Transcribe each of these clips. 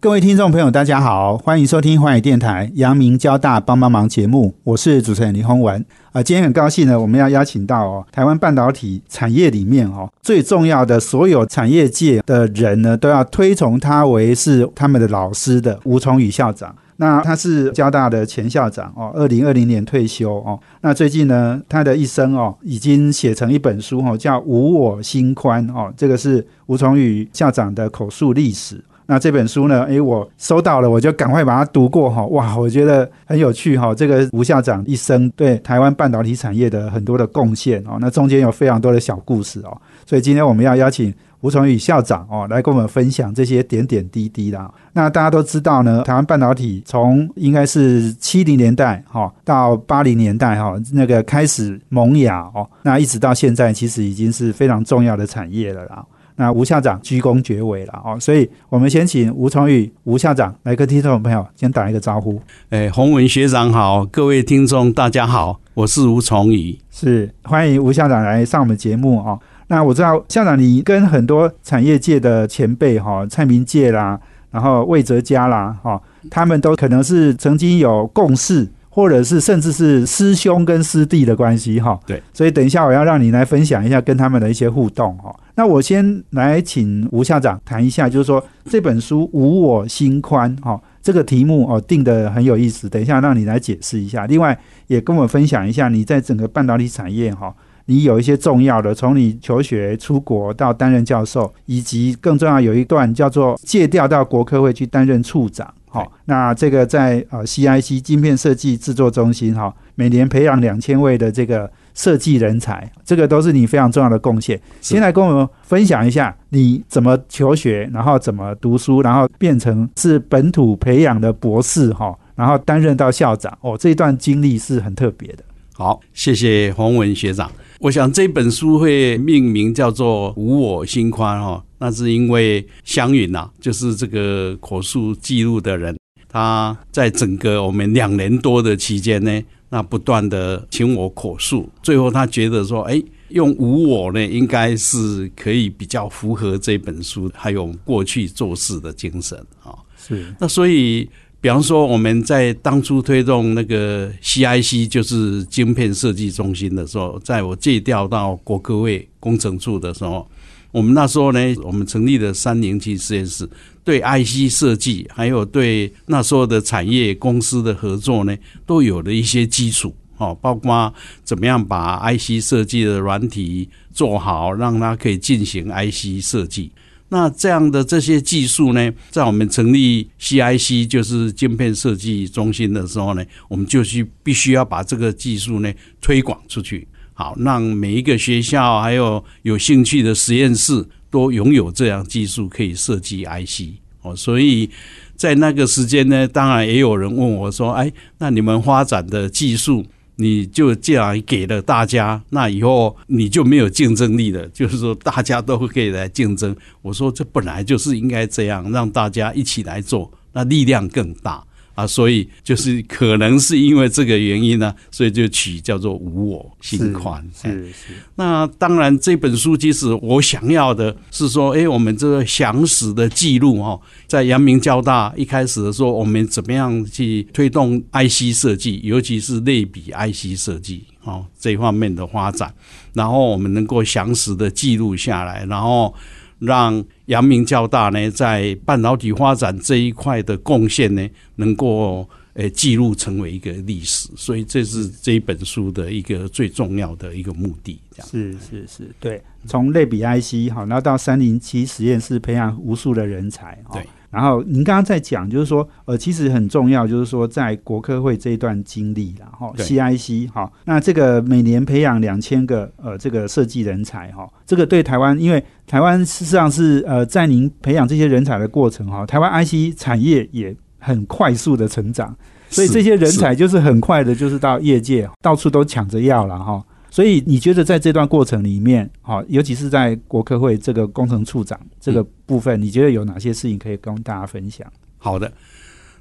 各位听众朋友，大家好，欢迎收听华语电台阳明交大帮帮忙节目，我是主持人林宏文。啊，今天很高兴呢，我们要邀请到哦，台湾半导体产业里面哦最重要的所有产业界的人呢，都要推崇他为是他们的老师的吴崇宇校长。那他是交大的前校长哦，二零二零年退休哦。那最近呢，他的一生哦，已经写成一本书哦，叫《无我心宽》哦，这个是吴崇宇校长的口述历史。那这本书呢？诶，我收到了，我就赶快把它读过哈。哇，我觉得很有趣哈。这个吴校长一生对台湾半导体产业的很多的贡献哦，那中间有非常多的小故事哦。所以今天我们要邀请吴崇宇校长哦，来跟我们分享这些点点滴滴啦。那大家都知道呢，台湾半导体从应该是七零年代哈到八零年代哈那个开始萌芽哦，那一直到现在，其实已经是非常重要的产业了啦。那吴校长鞠躬绝尾了哦，所以我们先请吴崇宇吴校长来跟听众朋友先打一个招呼。哎，洪文学长好，各位听众大家好，我是吴崇宇，是欢迎吴校长来上我们节目哦。那我知道校长你跟很多产业界的前辈哈，蔡明介啦，然后魏哲嘉啦哈，他们都可能是曾经有共事。或者是甚至是师兄跟师弟的关系哈，对，所以等一下我要让你来分享一下跟他们的一些互动哈。那我先来请吴校长谈一下，就是说这本书《无我心宽》哈，这个题目哦定的很有意思，等一下让你来解释一下。另外也跟我分享一下你在整个半导体产业哈，你有一些重要的，从你求学出国到担任教授，以及更重要有一段叫做借调到国科会去担任处长。好，那这个在呃 CIC 晶片设计制作中心哈，每年培养两千位的这个设计人才，这个都是你非常重要的贡献。先来跟我们分享一下你怎么求学，然后怎么读书，然后变成是本土培养的博士哈，然后担任到校长哦，这一段经历是很特别的。好，谢谢洪文学长。我想这本书会命名叫做“无我心宽”哈，那是因为湘云呐，就是这个口述记录的人，他在整个我们两年多的期间呢，那不断的请我口述，最后他觉得说，哎，用无我呢，应该是可以比较符合这本书还有过去做事的精神啊。是，那所以。比方说，我们在当初推动那个 CIC，就是晶片设计中心的时候，在我借调到国科会工程处的时候，我们那时候呢，我们成立了三零七实验室，对 IC 设计，还有对那时候的产业公司的合作呢，都有了一些基础哦，包括怎么样把 IC 设计的软体做好，让它可以进行 IC 设计。那这样的这些技术呢，在我们成立 CIC 就是晶片设计中心的时候呢，我们就去必须要把这个技术呢推广出去，好让每一个学校还有有兴趣的实验室都拥有这样技术可以设计 IC 哦。所以在那个时间呢，当然也有人问我说：“哎，那你们发展的技术？”你就既然给了大家，那以后你就没有竞争力了。就是说，大家都可以来竞争。我说，这本来就是应该这样，让大家一起来做，那力量更大。啊，所以就是可能是因为这个原因呢，所以就取叫做无我心宽。是是。那当然，这本书其实我想要的是说，哎，我们这个详实的记录哈，在阳明交大一开始的时候，我们怎么样去推动 IC 设计，尤其是类比 IC 设计哦这方面的发展，然后我们能够详实的记录下来，然后。让阳明交大呢，在半导体发展这一块的贡献呢，能够诶记录成为一个历史，所以这是这一本书的一个最重要的一个目的。这样是是是，对，从类比 IC 好，然后到三零七实验室培养无数的人才，对。然后您刚刚在讲，就是说，呃，其实很重要，就是说，在国科会这一段经历，然后 CIC 哈，那这个每年培养两千个呃这个设计人才哈，这个对台湾，因为台湾事实上是呃在您培养这些人才的过程哈，台湾 IC 产业也很快速的成长，所以这些人才就是很快的，就是到业界到处都抢着要了哈。所以你觉得在这段过程里面，好，尤其是在国科会这个工程处长这个部分，你觉得有哪些事情可以跟大家分享？好的，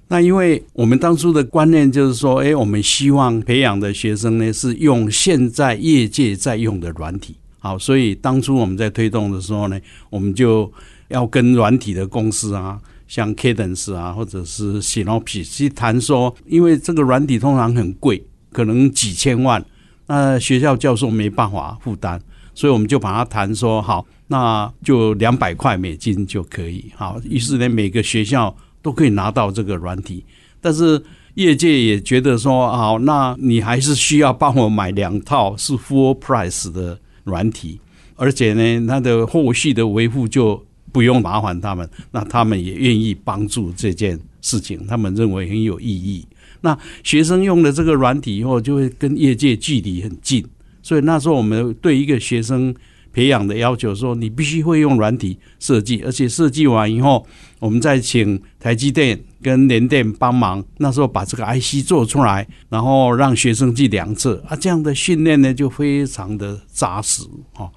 那因为我们当初的观念就是说，哎，我们希望培养的学生呢是用现在业界在用的软体。好，所以当初我们在推动的时候呢，我们就要跟软体的公司啊，像 Cadence 啊，或者是 s y n o p y 去谈说，因为这个软体通常很贵，可能几千万，那学校教授没办法负担，所以我们就把它谈说，好，那就两百块美金就可以。好，于是呢，每个学校。都可以拿到这个软体，但是业界也觉得说，好，那你还是需要帮我买两套是 full price 的软体，而且呢，它的后续的维护就不用麻烦他们，那他们也愿意帮助这件事情，他们认为很有意义。那学生用了这个软体以后，就会跟业界距离很近，所以那时候我们对一个学生。培养的要求说，你必须会用软体设计，而且设计完以后，我们再请台积电跟联电帮忙，那时候把这个 IC 做出来，然后让学生去量测啊，这样的训练呢就非常的扎实哦。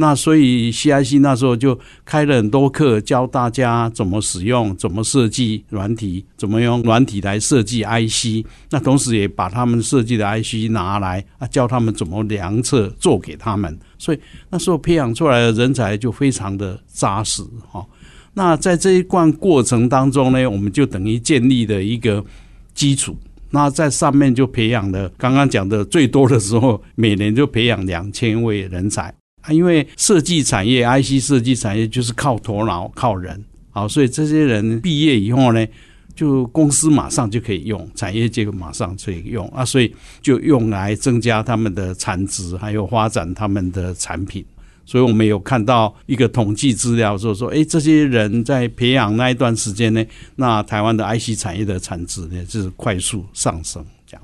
那所以 CIC 那时候就开了很多课，教大家怎么使用、怎么设计软体、怎么用软体来设计 IC。那同时也把他们设计的 IC 拿来啊，教他们怎么量测，做给他们。所以那时候培养出来的人才就非常的扎实哈。那在这一段过程当中呢，我们就等于建立了一个基础。那在上面就培养了刚刚讲的最多的时候，每年就培养两千位人才啊。因为设计产业、IC 设计产业就是靠头脑、靠人，好，所以这些人毕业以后呢。就公司马上就可以用，产业界马上可以用啊，所以就用来增加他们的产值，还有发展他们的产品。所以我们有看到一个统计资料，说说，哎，这些人在培养那一段时间呢，那台湾的 IC 产业的产值呢，就是快速上升。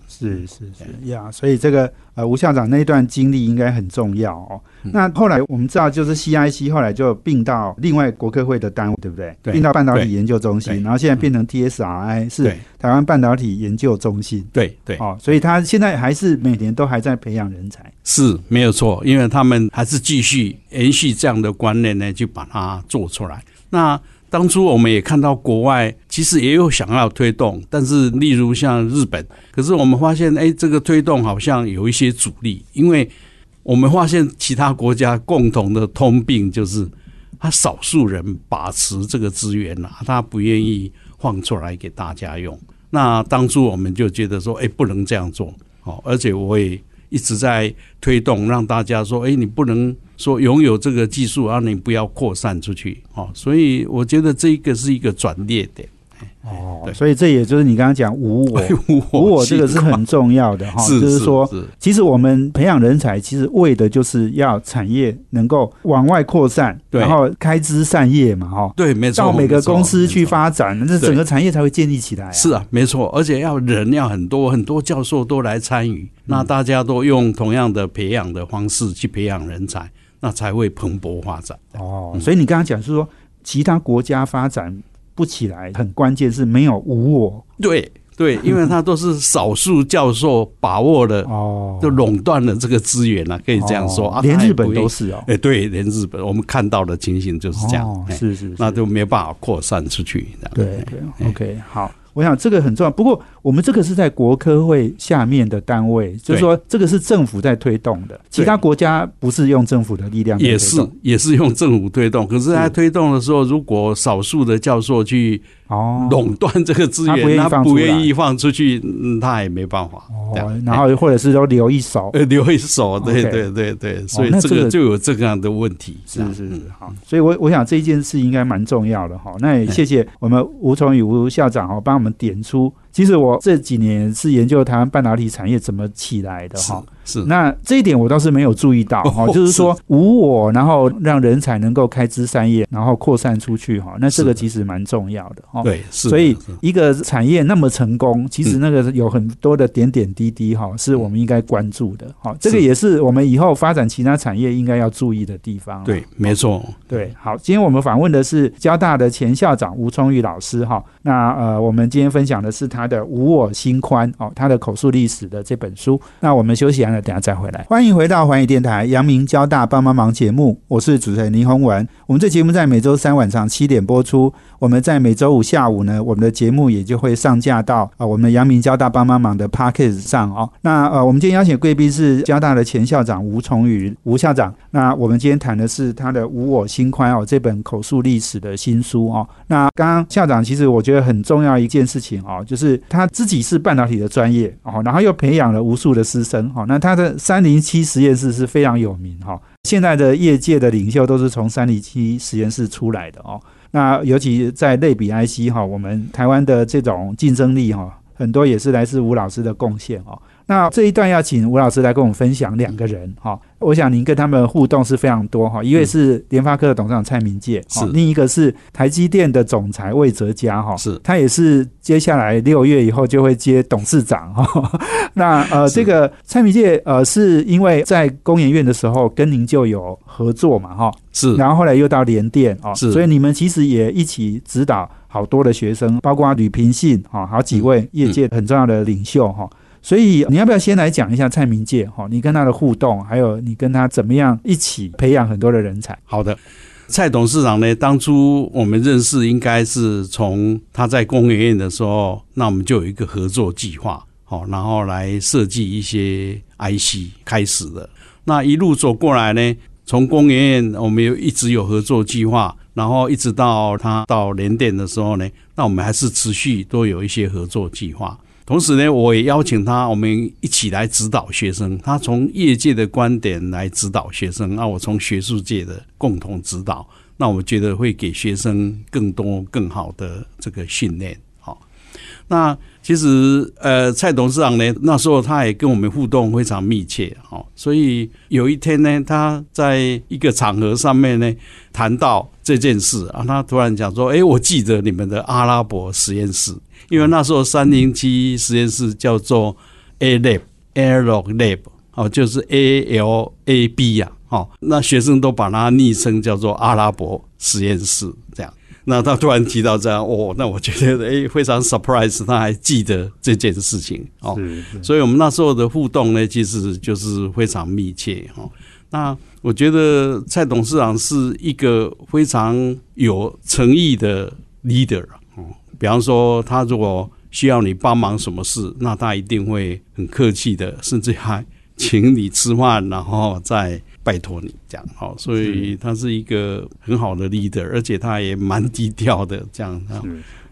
是是是。呀，所以这个呃吴校长那一段经历应该很重要哦。那后来我们知道，就是 CIC 后来就并到另外国科会的单位，对不对？并到半导体研究中心，然后现在变成 TSRI 是台湾半导体研究中心。对对。哦，所以他现在还是每年都还在培养人才，是没有错，因为他们还是继续延续这样的观念呢，就把它做出来。那当初我们也看到国外其实也有想要推动，但是例如像日本，可是我们发现，哎，这个推动好像有一些阻力，因为我们发现其他国家共同的通病就是，他少数人把持这个资源啊，他不愿意放出来给大家用。那当初我们就觉得说，哎，不能这样做，哦，而且我也一直在推动，让大家说，哎，你不能。说拥有这个技术，让你不要扩散出去，哦，所以我觉得这一个是一个转捩点。哦，所以这也就是你刚刚讲无我，无我这个是很重要的哈，就是说，其实我们培养人才，其实为的就是要产业能够往外扩散，然后开枝散叶嘛，哈，对，没错，到每个公司去发展，那整个产业才会建立起来。是啊，没错，而且要人要很多，很多教授都来参与，那大家都用同样的培养的方式去培养人才。那才会蓬勃发展哦。所以你刚刚讲是说，其他国家发展不起来，很关键是没有无我。对对，因为他都是少数教授把握了哦，就垄断了这个资源了，可以这样说啊。连日本都是哦。哎，对，连日本我们看到的情形就是这样。是是，那就没有办法扩散出去。对对，OK，好。我想这个很重要，不过我们这个是在国科会下面的单位，就是说这个是政府在推动的，其他国家不是用政府的力量，也是也是用政府推动。可是，他推动的时候，如果少数的教授去哦垄断这个资源，他不愿意放出去，嗯，他也没办法。哦，然后或者是说留一手，留一手，对对对对，所以这个就有这样的问题。是是是，好，所以我我想这一件事应该蛮重要的哈。那也谢谢我们吴崇宇吴校长哈，帮我们点出。其实我这几年是研究台湾半导体产业怎么起来的哈。是，那这一点我倒是没有注意到哈，就是说无我，然后让人才能够开枝散叶，然后扩散出去哈，那这个其实蛮重要的哈。对，是所以一个产业那么成功，其实那个有很多的点点滴滴哈，是我们应该关注的。哈，这个也是我们以后发展其他产业应该要注意的地方。对，没错。对，好，今天我们访问的是交大的前校长吴聪玉老师哈。那呃，我们今天分享的是他的《无我心宽》哦，他的口述历史的这本书。那我们休息完了，等下再回来。欢迎回到环宇电台阳明交大帮帮忙节目，我是主持人林宏文。我们这节目在每周三晚上七点播出。我们在每周五下午呢，我们的节目也就会上架到啊，我们阳明交大帮帮忙的 p a c k a g e 上哦。那呃，我们今天邀请贵宾是交大的前校长吴崇宇吴校长。那我们今天谈的是他的《无我心宽》哦，这本口述历史的新书哦。那刚刚校长其实我觉得很重要一件事情哦，就是他自己是半导体的专业哦，然后又培养了无数的师生哈。那他的三零七实验室是非常有名哈，现在的业界的领袖都是从三零七实验室出来的哦。那尤其在类比 IC 哈，我们台湾的这种竞争力哈，很多也是来自吴老师的贡献哦。那这一段要请吴老师来跟我们分享两个人哈。我想您跟他们互动是非常多哈，一位是联发科的董事长蔡明介，是另一个是台积电的总裁魏哲嘉哈，是他也是接下来六月以后就会接董事长哈。那呃，这个蔡明介呃，是因为在工研院的时候跟您就有合作嘛哈，是，然后后来又到联电哦，是，所以你们其实也一起指导好多的学生，包括吕平信哈，好几位业界很重要的领袖哈。所以你要不要先来讲一下蔡明介哈？你跟他的互动，还有你跟他怎么样一起培养很多的人才？好的，蔡董事长呢，当初我们认识应该是从他在工研院的时候，那我们就有一个合作计划，好，然后来设计一些 IC 开始的。那一路走过来呢，从工研院我们有一直有合作计划，然后一直到他到联电的时候呢，那我们还是持续都有一些合作计划。同时呢，我也邀请他，我们一起来指导学生。他从业界的观点来指导学生，那我从学术界的共同指导，那我觉得会给学生更多更好的这个训练。好，那其实呃，蔡董事长呢，那时候他也跟我们互动非常密切。好，所以有一天呢，他在一个场合上面呢，谈到这件事啊，他突然讲说：“哎，我记得你们的阿拉伯实验室。”因为那时候三零七实验室叫做 A Lab，Air Lab，哦，就是 A L A B 呀，哦，那学生都把它昵称叫做阿拉伯实验室，这样。那他突然提到这样，哦，那我觉得哎，非常 surprise，他还记得这件事情，哦，所以我们那时候的互动呢，其实就是非常密切，哦。那我觉得蔡董事长是一个非常有诚意的 leader。比方说，他如果需要你帮忙什么事，那他一定会很客气的，甚至还请你吃饭，然后再拜托你这样。好，所以他是一个很好的 leader，而且他也蛮低调的这样。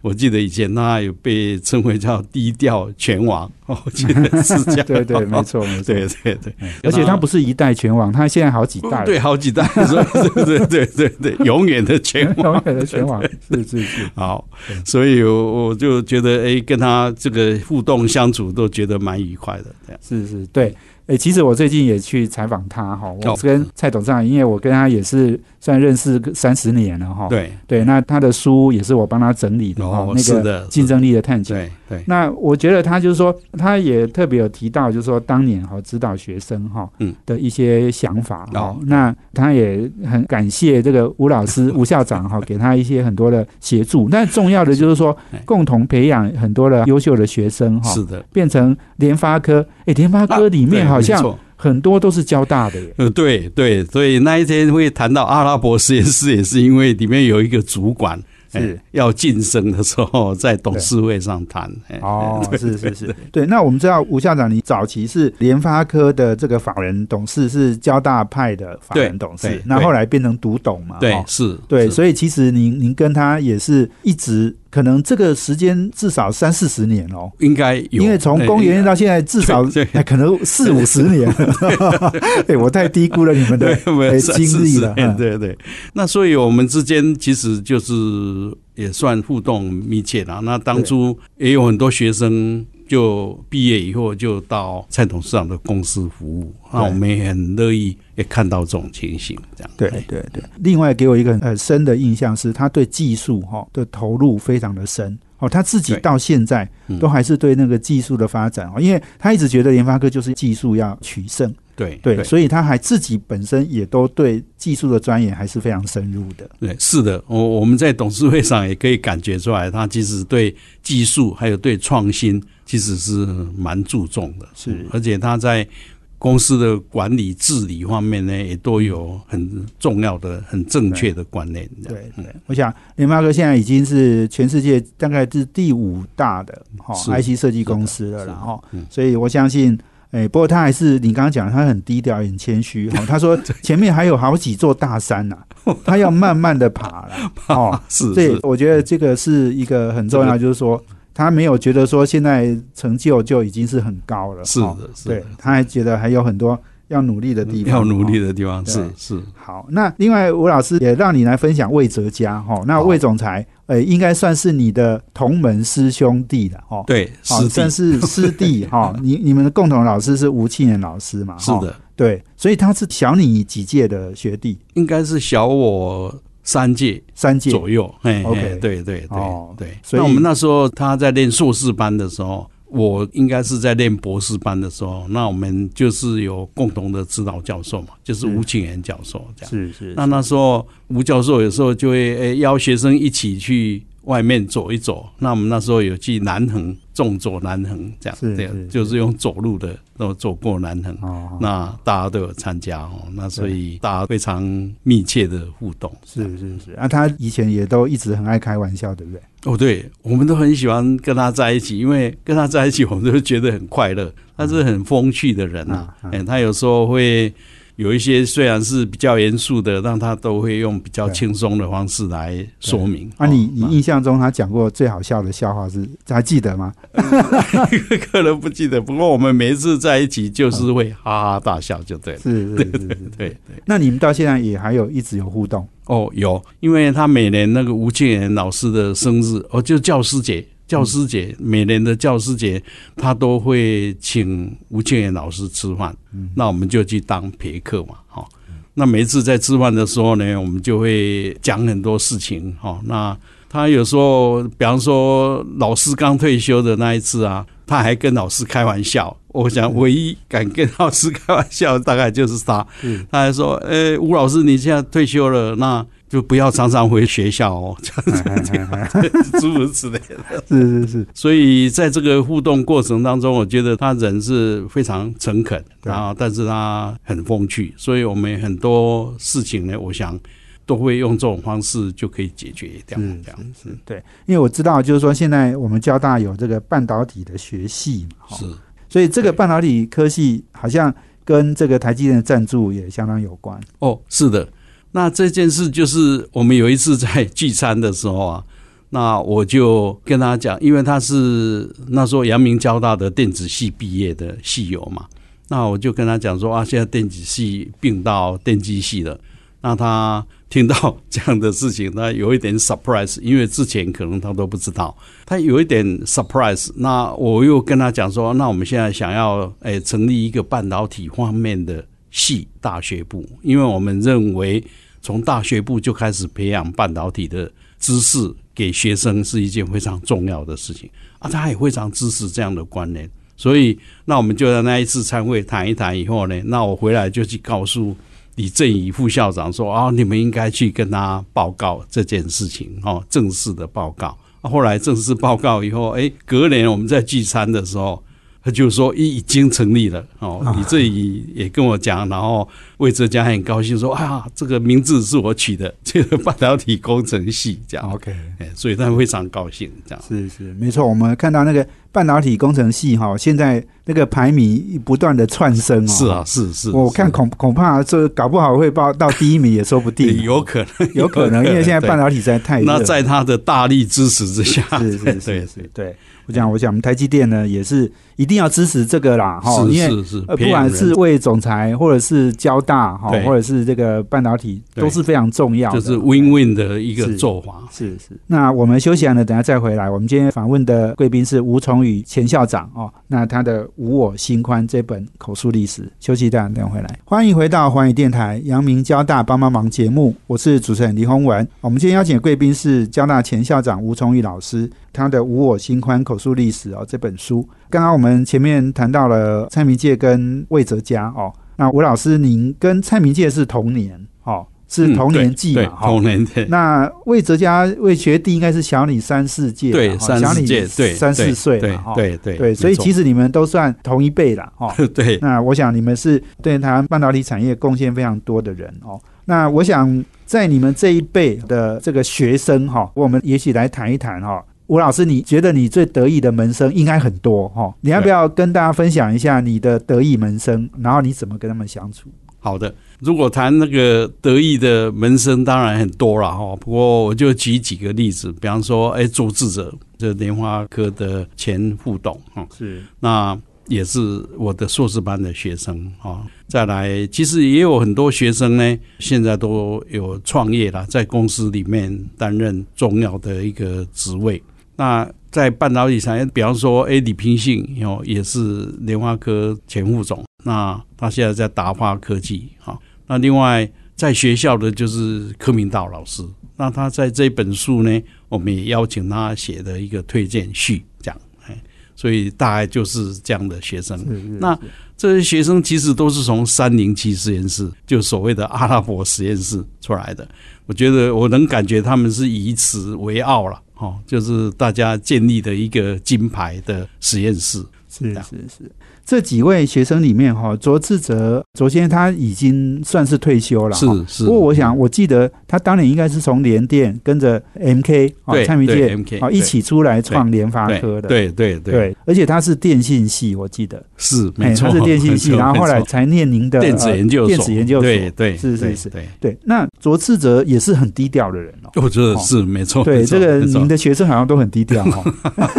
我记得以前他有被称为叫低调拳王，我记得是这样。对对，没错没错，对对对。而且他不是一代拳王，他现在好几代，对，好几代，对对对对对，永远的拳王，永远的拳王，是是是。好，所以我我就觉得，哎，跟他这个互动相处都觉得蛮愉快的，这样。是是，对。哎，其实我最近也去采访他哈，我跟蔡董事长，因为我跟他也是算认识三十年了哈。对对，那他的书也是我帮他整理的哈，那个竞争力的探究。对对。那我觉得他就是说，他也特别有提到，就是说当年哈指导学生哈的一些想法哈。那他也很感谢这个吴老师、吴校长哈，给他一些很多的协助。但重要的就是说，共同培养很多的优秀的学生哈。是的。变成联发科，诶，联发科里面好像很多都是交大的耶。呃，对对，所以那一天会谈到阿拉伯实验室，也是因为里面有一个主管。是要晋升的时候，在董事会上谈。哦，是是是，对。那我们知道吴校长，你早期是联发科的这个法人董事，是交大派的法人董事，那后来变成独董嘛？对，是，对。所以其实您您跟他也是一直。可能这个时间至少三四十年哦，应该有，因为从公元到现在至少可能四五十年。对，我太低估了你们的经历了。对对，那所以我们之间其实就是也算互动密切了。那当初也有很多学生。就毕业以后就到蔡董事长的公司服务，那我们也很乐意也看到这种情形，这样。对对对。另外给我一个很深的印象是，他对技术哈的投入非常的深哦，他自己到现在都还是对那个技术的发展哦，因为他一直觉得联发科就是技术要取胜，对对，所以他还自己本身也都对技术的钻研还是非常深入的。对，是的，我我们在董事会上也可以感觉出来，他其实对技术还有对创新其实是蛮注重的，是，而且他在公司的管理治理方面呢，也都有很重要的、很正确的观念。对对，我想联发科现在已经是全世界大概是第五大的哈 IC 设计公司了，然后，所以我相信，哎，不过他还是你刚刚讲，他很低调、很谦虚。哈，他说前面还有好几座大山呐，他要慢慢的爬了。哦，是，对，我觉得这个是一个很重要，就是说。他没有觉得说现在成就就已经是很高了，是的，是的，他还觉得还有很多要努力的地方，要努力的地方是是。好，那另外吴老师也让你来分享魏哲家哈，那魏总裁呃应该算是你的同门师兄弟了哦，对，算是 师弟哈，你你们的共同老师是吴庆年老师嘛，是的，对，所以他是小你几届的学弟，应该是小我。三届，三届。左右。哎，OK，对对对对。所以我们那时候他在练硕士班的时候，我应该是在念博士班的时候，那我们就是有共同的指导教授嘛，就是吴庆元教授这样。是是。那那时候吴教授有时候就会诶邀学生一起去外面走一走。那我们那时候有去南横。纵走南横这样，这样就是用走路的，都走过南横。那大家都有参加哦，那所以大家非常密切的互动。是是是，啊，他以前也都一直很爱开玩笑，对不对？哦，对，我们都很喜欢跟他在一起，因为跟他在一起，我们都觉得很快乐。他是很风趣的人呐，哎，他有时候会。有一些虽然是比较严肃的，但他都会用比较轻松的方式来说明。啊，你你印象中他讲过最好笑的笑话是还记得吗？可能不记得，不过我们每一次在一起就是会哈哈大笑，就对了。是是是是，对对。那你们到现在也还有一直有互动？哦，有，因为他每年那个吴建元老师的生日，哦，就教师节。教师节每年的教师节，他都会请吴庆元老师吃饭，那我们就去当陪客嘛，哈。那每一次在吃饭的时候呢，我们就会讲很多事情，哈。那他有时候，比方说老师刚退休的那一次啊，他还跟老师开玩笑。我想唯一敢跟老师开玩笑，大概就是他。他还说：“呃，吴老师，你现在退休了，那。”就不要常常回学校哦，这样子，诸如此类的。是是是，所以在这个互动过程当中，我觉得他人是非常诚恳，然后但是他很风趣，所以我们很多事情呢，我想都会用这种方式就可以解决掉。这样是对，因为我知道，就是说现在我们交大有这个半导体的学系嘛，是，所以这个半导体科系好像跟这个台积电的赞助也相当有关。哦，是的。那这件事就是我们有一次在聚餐的时候啊，那我就跟他讲，因为他是那时候阳明交大的电子系毕业的系友嘛，那我就跟他讲说啊，现在电子系并到电机系了。那他听到这样的事情，他有一点 surprise，因为之前可能他都不知道，他有一点 surprise。那我又跟他讲说，那我们现在想要诶成立一个半导体方面的系大学部，因为我们认为。从大学部就开始培养半导体的知识给学生是一件非常重要的事情啊，他也非常支持这样的观念，所以那我们就在那一次参会谈一谈以后呢，那我回来就去告诉李正宇副校长说啊，你们应该去跟他报告这件事情哦，正式的报告。后来正式报告以后，哎，隔年我们在聚餐的时候。他就说已已经成立了哦，李振宇也跟我讲，然后魏哲家很高兴说啊，这个名字是我取的，这个半导体工程系这样，OK，哎，所以他非常高兴这样。是是，没错，我们看到那个半导体工程系哈，现在那个排名不断的窜升哦。是啊，是是，我看恐恐怕这搞不好会报到第一名也说不定，有可能，有可能，因为现在半导体实在太那在他的大力支持之下，是是是是，对。我讲，我讲，我们台积电呢也是一定要支持这个啦，哈，因为呃，不管是为总裁，或者是交大，哈，或者是这个半导体，都是非常重要，就是 win win 的一个做法。是是。那我们休息完了，等下再回来。我们今天访问的贵宾是吴崇宇前校长哦，那他的《无我心宽》这本口述历史，休息一下，等回来。欢迎回到环宇电台阳明交大帮帮忙节目，我是主持人李宏文。我们今天邀请的贵宾是交大前校长吴崇宇老师。他的《无我心宽口述历史》哦，这本书，刚刚我们前面谈到了蔡明介跟魏哲家哦，那吴老师，您跟蔡明介是同年，哦，是同年纪嘛，哈、同年对。那魏哲家魏学弟应该是小你三四届小你三四届，对，三四岁对嘛，哈对对对，所以其实实你们都算同一辈了，哦。对那我想你们是对台湾半导体产业贡献非常多的人哦。那我想在你们这一辈的这个学生哈、我们也许来谈一谈哈、吴老师，你觉得你最得意的门生应该很多哈、你要不要跟大家分享一下你的得意门生，然后你怎么跟他们相处？好的。如果谈那个得意的门生，当然很多了哈。不过我就举几个例子，比方说，哎，周志哲，这莲花科的前副董哈，是那也是我的硕士班的学生哈。再来，其实也有很多学生呢，现在都有创业了，在公司里面担任重要的一个职位。那在半导体产业，比方说，哎，李平信哦，也是莲花科前副总，那他现在在达化科技哈。那另外在学校的就是柯明道老师，那他在这本书呢，我们也邀请他写的一个推荐序，这样，哎，所以大概就是这样的学生。是是那这些学生其实都是从三零七实验室，就所谓的阿拉伯实验室出来的。我觉得我能感觉他们是以此为傲了，哦，就是大家建立的一个金牌的实验室。是是是，这几位学生里面哈，卓志哲卓先生他已经算是退休了，是是。不过我想，我记得他当年应该是从联电跟着 MK 啊对蔡明介啊一起出来创联发科的，对对对，对，而且他是电信系，我记得，哎是没错，他是电信系，然后后来才念您的电子研究所，呃电子研究所，对对，是是是，对，对。那卓志哲也是很低调的人哦。我觉得是没错。对，这个您的学生好像都很低调 哈。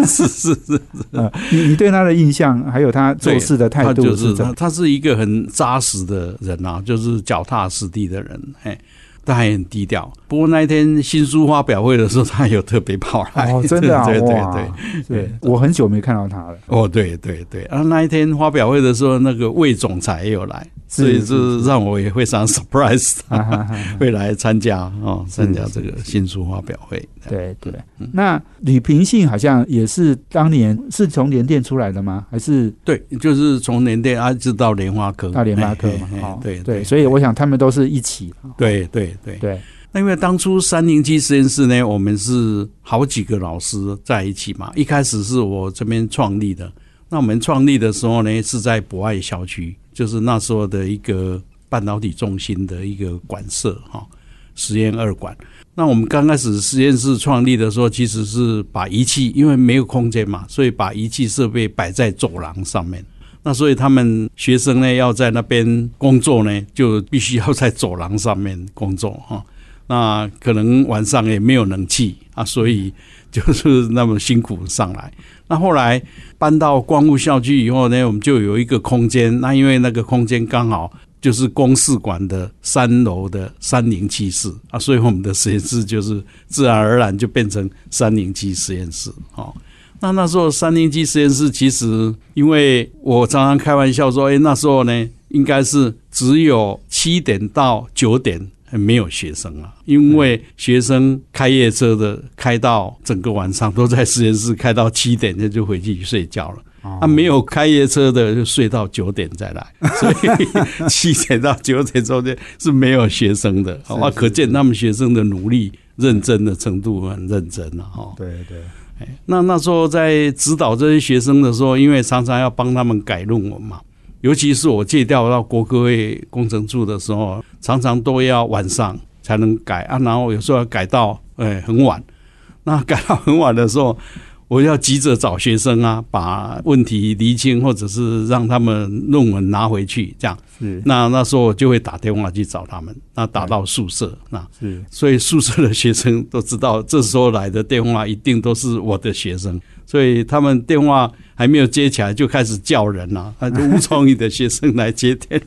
是是是，呃，你你对他的印象，还有他做事的态度就是他，他是一个很扎实的人啊，就是脚踏实地的人，嘿，但还很低调。不过那一天新书发表会的时候，他有特别跑来，哦，真的啊，对对哇对，对，我很久没看到他了。哦，对对对，啊，那一天发表会的时候，那个魏总裁也有来，所以是这让我也非常 surprise，会来参加哦，参加这个新书发表会。对对，那吕平信好像也是当年是从联电出来的吗？还是对，就是从联电啊，一直到莲花科，到联发科嘛对对，所以我想他们都是一起。对对对。对，那因为当初三零七实验室呢，我们是好几个老师在一起嘛。一开始是我这边创立的，那我们创立的时候呢，是在博爱校区，就是那时候的一个半导体中心的一个馆舍哈，实验二馆。那我们刚开始实验室创立的时候，其实是把仪器，因为没有空间嘛，所以把仪器设备摆在走廊上面。那所以他们学生呢要在那边工作呢，就必须要在走廊上面工作哈。那可能晚上也没有冷气啊，所以就是那么辛苦上来。那后来搬到光复校区以后呢，我们就有一个空间。那因为那个空间刚好就是公事馆的三楼的三零七室啊，所以我们的实验室就是自然而然就变成三零七实验室哦。那那时候三零七实验室其实，因为我常常开玩笑说，哎，那时候呢，应该是只有七点到九点没有学生啊，因为学生开夜车的开到整个晚上都在实验室开到七点，那就回去睡觉了。啊，没有开夜车的就睡到九点再来，所以七点到九点中间是没有学生的。啊，可见他们学生的努力、认真的程度很认真了哈。对对，哎，那那时候在指导这些学生的时候，因为常常要帮他们改论文嘛，尤其是我借调到国科会工程处的时候，常常都要晚上才能改啊，然后有时候要改到哎很晚，那改到很晚的时候。我要急着找学生啊，把问题厘清，或者是让他们论文拿回去，这样。是。那那时候我就会打电话去找他们，那打到宿舍，那。是。所以宿舍的学生都知道，这时候来的电话一定都是我的学生，所以他们电话还没有接起来就开始叫人了、啊，就吴创宇的学生来接电话。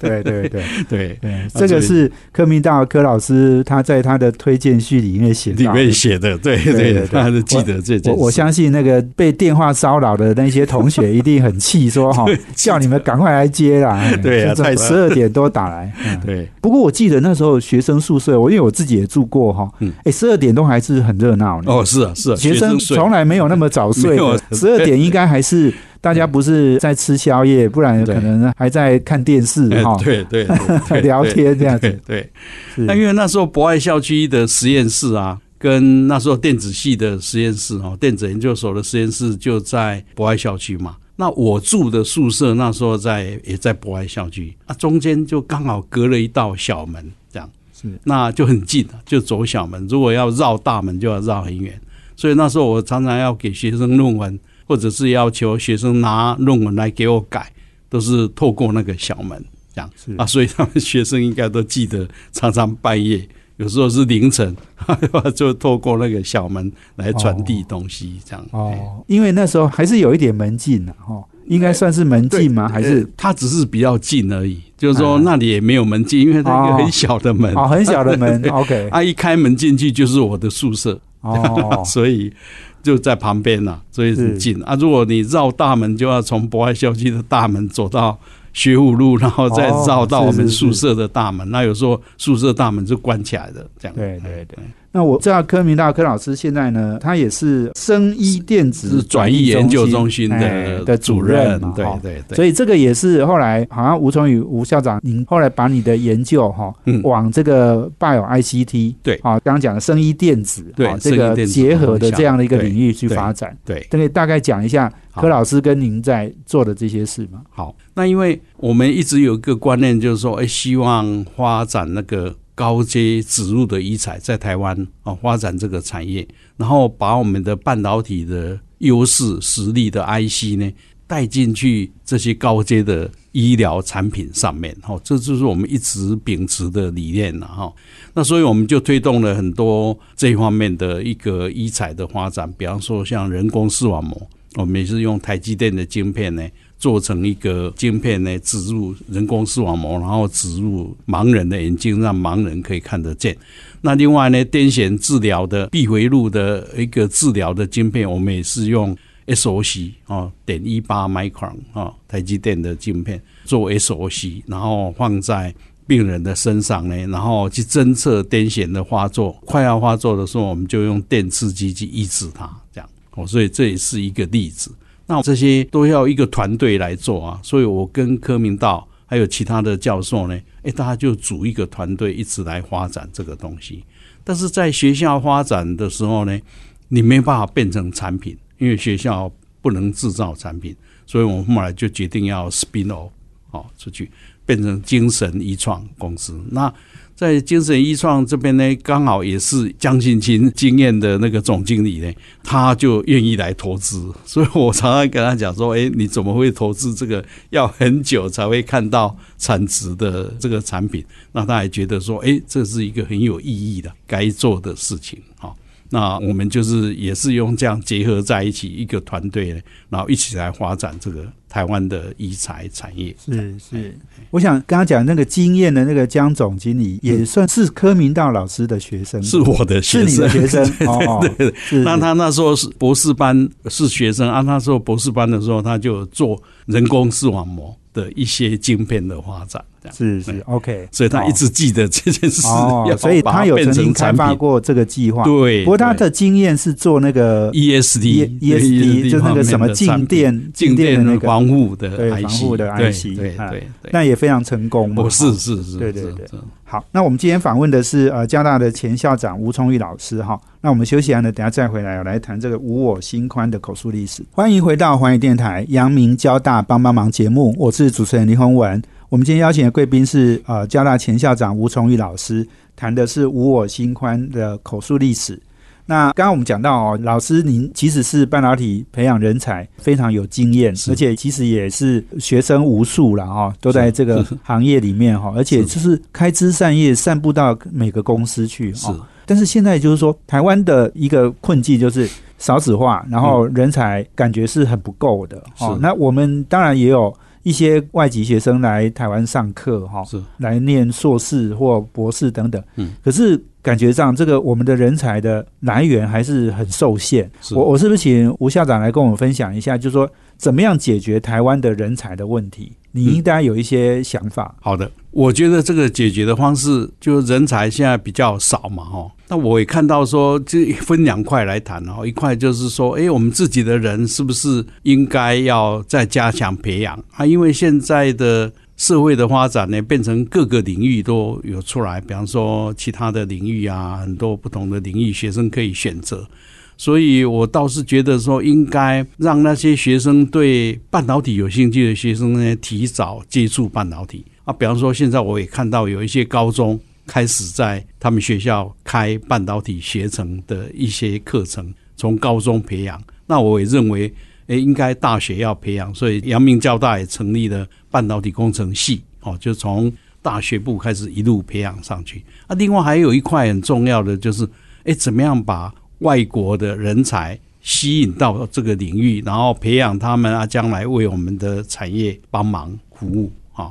对 对对。对，对，这个是柯明道柯老师他在他的推荐序里面写里面写的，对对对对，他都记得这件。我我相信那个被电话骚扰的那些同学一定很气，说 哈叫你们赶快来接啦！对十二点多打来。嗯。对。不过我记得那时候学生宿舍，我因为我自己也住过哈嗯，哎，十二点钟还是很热闹呢。哦，是啊是啊，学生睡。从来没有那么早睡十二点应该还是大家不是在吃宵夜，不然对可能还在看电视哎哈，对对 聊天这样子对。那因为那时候博爱校区的实验室啊，跟那时候电子系的实验室哦，电子研究所的实验室就在博爱校区嘛。那我住的宿舍那时候在也在博爱校区啊，中间就刚好隔了一道小门，这样是那就很近了，就走小门。如果要绕大门，就要绕很远。所以那时候我常常要给学生论文，或者是要求学生拿论文来给我改，都是透过那个小门这样是啊。所以他们学生应该都记得，常常半夜，有时候是凌晨，就透过那个小门来传递东西，这样。哎哦，因为那时候还是有一点门禁的哈，应该算是门禁吗？还是呃它只是比较近而已，就是说啊那里也没有门禁，因为它一个很小的门，哦很小的门？OK，啊，一开门进去就是我的宿舍，哦，所以就在旁边了、所以很近啊。如果你绕大门，就要从博爱校区的大门走到学武路，然后再绕到我们宿舍的大门。那有时候宿舍大门是关起来的，这样。对对对。那我知道柯明大柯老师现在呢，他也是生医电子是转移研究中心哎的的主任嘛，对哈。对对。所以这个也是后来好像吴崇宇吴校长，您后来把你的研究哈、嗯。往这个 bio ICT 对。啊，刚刚讲的生医电子对啊这个结合的这样的一个对领域去对发展，对，可以大概讲一下好。柯老师跟您在做的这些事吗？好，那因为我们一直有一个观念，就是说，哎，希望发展那个高阶植入的医材在台湾啊，发展这个产业，然后把我们的半导体的优势实力的 IC 呢带进去这些高阶的医疗产品上面，哈，这就是我们一直秉持的理念了哈。那所以我们就推动了很多这方面的一个医材的发展，比方说像人工视网膜，我们也是用台积电的晶片呢。做成一个晶片呢，植入人工视网膜，然后植入盲人的眼睛，让盲人可以看得见。那另外呢，癫痫治疗的闭回路的一个治疗的晶片，我们也是用 SOC 哦，点一八 micron 啊，台积电的晶片做 SOC，然后放在病人的身上呢，然后去侦测癫痫的发作，快要发作的时候，我们就用电刺激去抑制它，这样哦，所以这也是一个例子。那这些都要一个团队来做啊，所以我跟柯明道还有其他的教授呢，诶，大家就组一个团队，一直来发展这个东西。但是在学校发展的时候呢，你没办法变成产品，因为学校不能制造产品，所以我们后来就决定要 spin off 哦出去，变成精神医创公司。那在精神医创这边呢，刚好也是江信清经验的那个总经理呢，他就愿意来投资，所以我常常跟他讲说：“哎，你怎么会投资这个？要很久才会看到产值的这个产品。”那他还觉得说：“哎，这是一个很有意义的该做的事情。”哈，那我们就是也是用这样结合在一起一个团队呢，然后一起来发展这个台湾的医材产业。是是，我想刚刚讲那个经验的那个江总经理，也算是柯明道老师的学生，是我的学生，是你的学生哦。那他那时候是博士班是学生啊，那时候博士班的时候，他就做人工视网膜的一些晶片的发展，这样是是 OK，所以他一直记得这件事，哦，所以他有曾经。开发过这个计划。对，不过他的经验是做那个 ESD E ESD 就是那个什么静电静电的那个防护的对防护的对 IC 啊对对对，那也非常成功是是是，对对对好，那我们今天访问的是呃交大的前校长吴崇玉老师哈。那我们休息完了，等下再回来来谈这个无我心宽的口述历史。欢迎回到环宇电台阳明交大帮帮忙节目，我是主持人林宏文。我们今天邀请的贵宾是呃交大前校长吴崇玉老师，谈的是无我心宽的口述历史。那刚刚我们讲到哦，老师您即使是半导体培养人才非常有经验，而且其实也是学生无数了哈，都在这个行业里面哈，而且就是开枝散叶，散布到每个公司去是哦。但是现在就是说，台湾的一个困境就是少子化，然后人才感觉是很不够的哦是。那我们当然也有一些外籍学生来台湾上课哈，是来念硕士或博士等等。嗯，可是感觉上这个我们的人才的来源还是很受限。我我是不是请吴校长来跟我们分享一下，就是说怎么样解决台湾的人才的问题？你应该有一些想法。好的，我觉得这个解决的方式，就人才现在比较少嘛，哈。那我也看到说，就分两块来谈哦。一块就是说，诶，我们自己的人是不是应该要再加强培养啊？因为现在的社会的发展呢，变成各个领域都有出来，比方说其他的领域啊，很多不同的领域，学生可以选择。所以我倒是觉得说，应该让那些学生对半导体有兴趣的学生呢，提早接触半导体啊。比方说，现在我也看到有一些高中开始在他们学校开半导体学程的一些课程，从高中培养。那我也认为，诶，应该大学要培养，所以阳明交大也成立了半导体工程系，哦，就从大学部开始一路培养上去。啊，另外还有一块很重要的就是，诶，怎么样把外国的人才吸引到这个领域，然后培养他们啊，将来为我们的产业帮忙服务啊。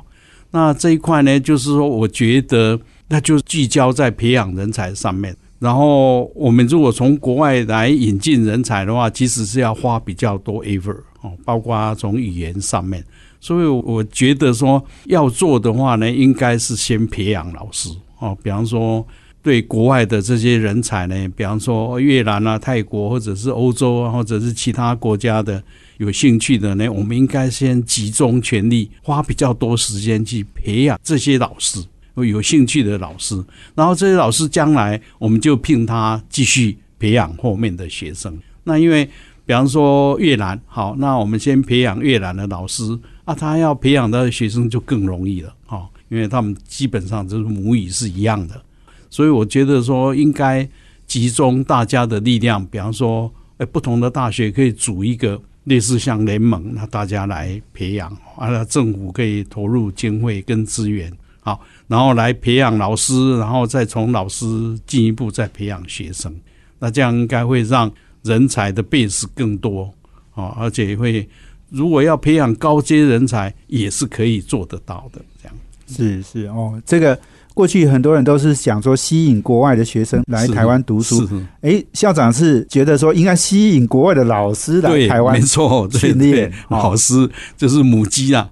那这一块呢，就是说，我觉得那就聚焦在培养人才上面。然后我们如果从国外来引进人才的话，其实是要花比较多 effort 哦，包括从语言上面。所以我觉得说要做的话呢，应该是先培养老师哦，比方说。对国外的这些人才呢，比方说越南啊、泰国或者是欧洲啊，或者是其他国家的有兴趣的呢，我们应该先集中全力，花比较多时间去培养这些老师，有兴趣的老师。然后这些老师将来我们就聘他继续培养后面的学生。那因为比方说越南，好，那我们先培养越南的老师啊，他要培养的学生就更容易了，哈，因为他们基本上就是母语是一样的。所以我觉得说应该集中大家的力量，比方说，哎，不同的大学可以组一个类似像联盟，那大家来培养，啊，政府可以投入经费跟资源，好，然后来培养老师，然后再从老师进一步再培养学生，那这样应该会让人才的 base 更多，啊，而且会如果要培养高阶人才，也是可以做得到的，这样是是哦，这个。过去很多人都是想说吸引国外的学生来台湾读书，哎，校长是觉得说应该吸引国外的老师来台湾，没错，训练老师就是母鸡啊，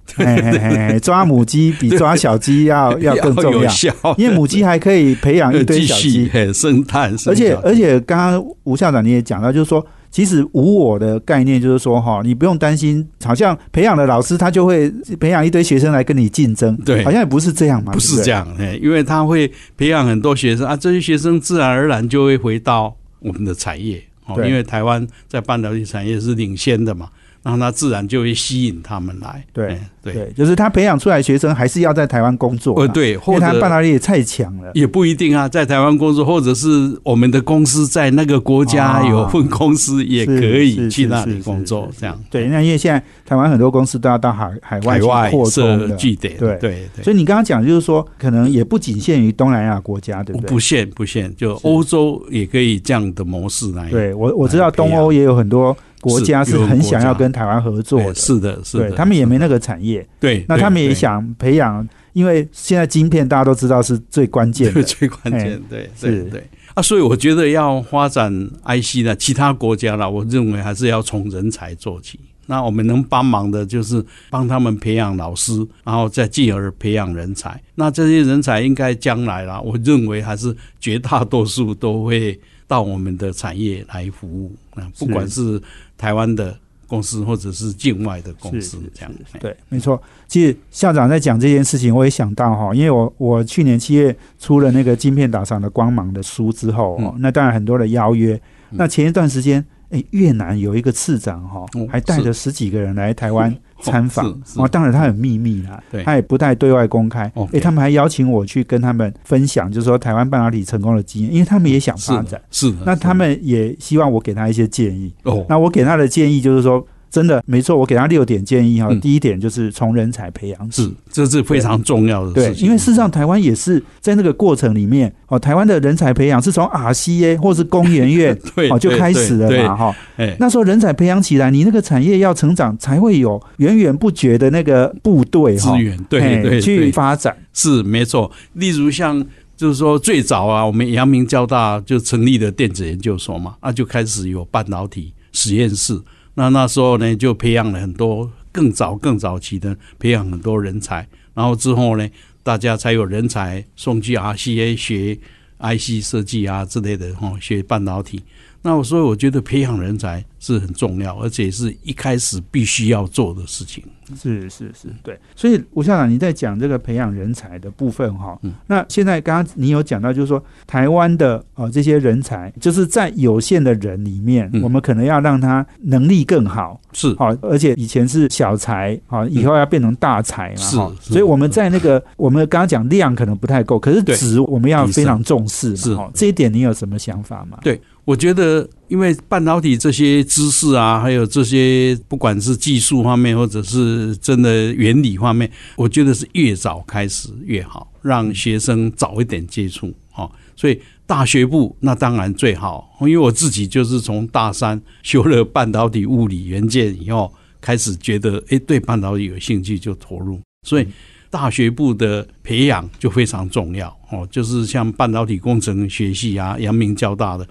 抓母鸡比抓小鸡要要更重要，因为母鸡还可以培养一堆小鸡，生态，而且而且刚刚吴校长你也讲到，就是说。其实无我的概念就是说，哈，你不用担心，好像培养了老师他就会培养一堆学生来跟你竞争，对，好像也不是这样嘛，不是这样，哎，因为他会培养很多学生啊，这些学生自然而然就会回到我们的产业，哦，因为台湾在半导体产业是领先的嘛。然后他自然就会吸引他们来。对对，就是他培养出来学生还是要在台湾工作。呃，对，因为他半导体也太强了。也不一定啊，在台湾工作，或者是我们的公司在那个国家有分公司，也可以去那里工作。这样。对，那因为现在台湾很多公司都要到海海外去扩充据点。对对对。所以你刚刚讲就是说，可能也不仅限于东南亚国家，对不对？不限不限，就欧洲也可以这样的模式来。对我我知道东欧也有很多。国家是很想要跟台湾合作的，是的，是的，他们也没那个产业，对，那他们也想培养，因为现在晶片大家都知道是最关键的，最关键，对，是，对，啊，所以我觉得要发展 IC 的其他国家呢，我认为还是要从人才做起。那我们能帮忙的就是帮他们培养老师，然后再进而培养人才。那这些人才应该将来啦，我认为还是绝大多数都会到我们的产业来服务。啊不管是台湾的公司或者是境外的公司，这样对，没错。其实校长在讲这件事情，我也想到哈，因为我我去年七月出了那个晶片打赏的光芒的书之后，哦，那当然很多的邀约。那前一段时间，哎，越南有一个次长哈，还带着十几个人来台湾参访，哦，当然他很秘密啦，他也不太对外公开。哎，他们还邀请我去跟他们分享，就是说台湾半导体成功的经验，因为他们也想发展，是。那他们也希望我给他一些建议。哦，那我给他的建议就是说。真的没错，我给他六点建议哈。第一点就是从人才培养是，这是非常重要的事情。对，因为事实上台湾也是在那个过程里面哦，台湾的人才培养是从 RCA 或是工研院 哦就开始了嘛哈。那时候人才培养起来，你那个产业要成长，才会有源源不绝的那个部队资源对对去发展。是没错，例如像。就是说最早啊，我们阳明交大就成立了电子研究所嘛，那就开始有半导体实验室。那那时候呢，就培养了很多更早、更早期的培养很多人才。然后之后呢，大家才有人才送去 RCA 学 IC 设计啊之类的哈，学半导体。那所以我觉得培养人才是很重要，而且是一开始必须要做的事情。是是是，对。所以吴校长你在讲这个培养人才的部分哈，那现在刚刚你有讲到，就是说台湾的呃这些人才，就是在有限的人里面，我们可能要让他能力更好，是好，而且以前是小才，好，以后要变成大才嘛，是。所以我们在那个我们刚刚讲量可能不太够，可是值我们要非常重视，是这一点你有什么想法吗？对。我觉得，因为半导体这些知识啊，还有这些不管是技术方面，或者是真的原理方面，我觉得是越早开始越好，让学生早一点接触啊。所以大学部那当然最好，因为我自己就是从大三修了半导体物理元件以后，开始觉得哎对半导体有兴趣就投入，所以大学部的培养就非常重要哦。就是像半导体工程学系啊，阳明交大的。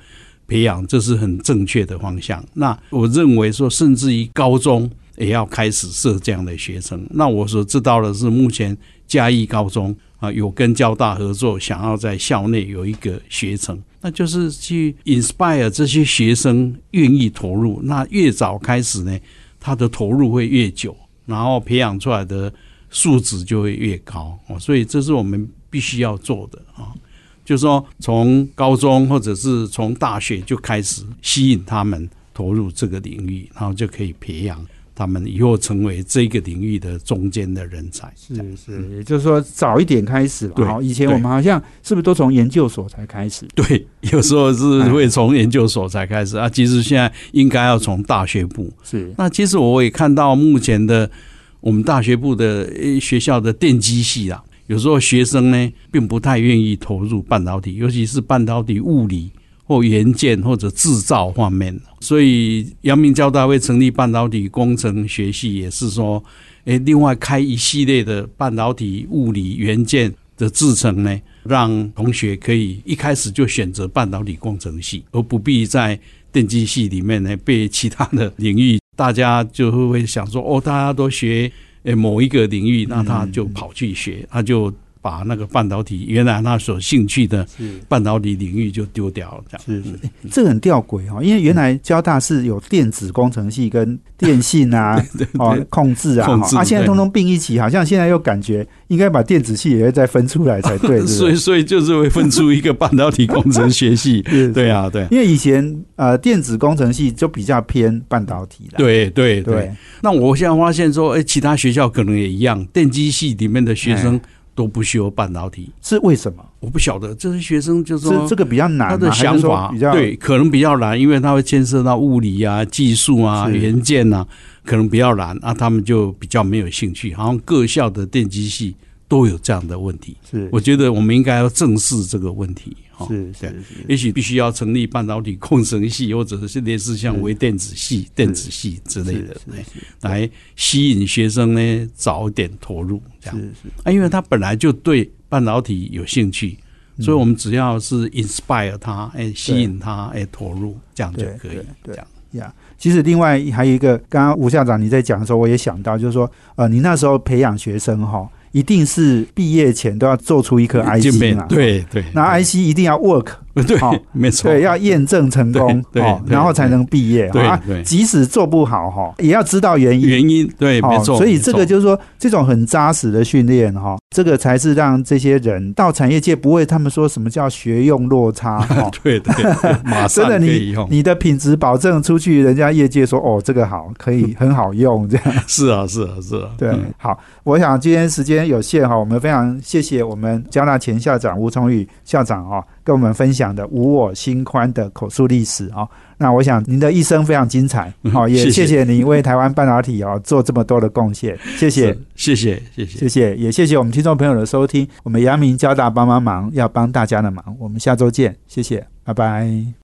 培养这是很正确的方向。那我认为说，甚至于高中也要开始设这样的学程。那我所知道的是，目前嘉义高中啊有跟交大合作，想要在校内有一个学程，那就是去 inspire 这些学生愿意投入。那越早开始呢，他的投入会越久，然后培养出来的素质就会越高。哦，所以这是我们必须要做的啊。就是说，从高中或者是从大学就开始吸引他们投入这个领域，然后就可以培养他们以后成为这个领域的中间的人才。是是，也就是说早一点开始。对，以前我们好像是不是都从研究所才开始？对，有时候是会从研究所才开始啊。其实现在应该要从大学部。是。那其实我也看到目前的我们大学部的学校的电机系啊。有时候学生呢，并不太愿意投入半导体，尤其是半导体物理或元件或者制造方面。所以，阳明交大会成立半导体工程学系，也是说，诶，另外开一系列的半导体物理元件的制成呢，让同学可以一开始就选择半导体工程系，而不必在电机系里面呢被其他的领域，大家就会会想说，哦，大家都学。诶，某一个领域，那他就跑去学，他就把那个半导体原来他所兴趣的半导体领域就丢掉了，这样。是是，这很吊诡哈，因为原来交大是有电子工程系跟电信啊，哦，控制啊，啊，现在通通并一起，好像现在又感觉应该把电子系也会再分出来才对。所以，所以就是会分出一个半导体工程学系。对啊，对，因为以前呃，电子工程系就比较偏半导体了。对对对。那我现在发现说，哎，其他学校可能也一样，电机系里面的学生都不修半导体，是为什么？我不晓得，这些学生就是说这个比较难，他的想法比较对，可能比较难，因为他会牵涉到物理啊、技术啊、元件啊，可能比较难啊，他们就比较没有兴趣。好像各校的电机系都有这样的问题，是我觉得我们应该要正视这个问题。是是，也许必须要成立半导体工程系，或者是类似像微电子系、电子系之类的，来吸引学生呢早点投入这样。是是啊，因为他本来就对半导体有兴趣，所以我们只要是 inspire 他，哎，吸引他，哎，投入这样就可以。这样呀，其实另外还有一个，刚刚吴校长你在讲的时候，我也想到，就是说，呃，你那时候培养学生哈。一定是毕业前都要做出一颗 IC 嘛？对对，那 IC 一定要 work，对，没错，对，要验证成功，对，然后才能毕业。对，即使做不好哈，也要知道原因。原因对，没错。所以这个就是说，这种很扎实的训练哈，这个才是让这些人到产业界不会他们说什么叫学用落差哈。对对，马上可以用。你的品质保证出去，人家业界说哦，这个好，可以很好用，这样。是啊，是啊，是啊。对，好，我想今天时间。有限哈，我们非常谢谢我们交大前校长吴崇宇校长啊，跟我们分享的无我心宽的口述历史啊。那我想您的一生非常精彩，好，也谢谢您为台湾半导体啊做这么多的贡献，谢谢，谢谢，谢谢，谢谢，也谢谢我们听众朋友的收听。我们阳明交大帮帮忙，要帮大家的忙，我们下周见，谢谢，拜拜。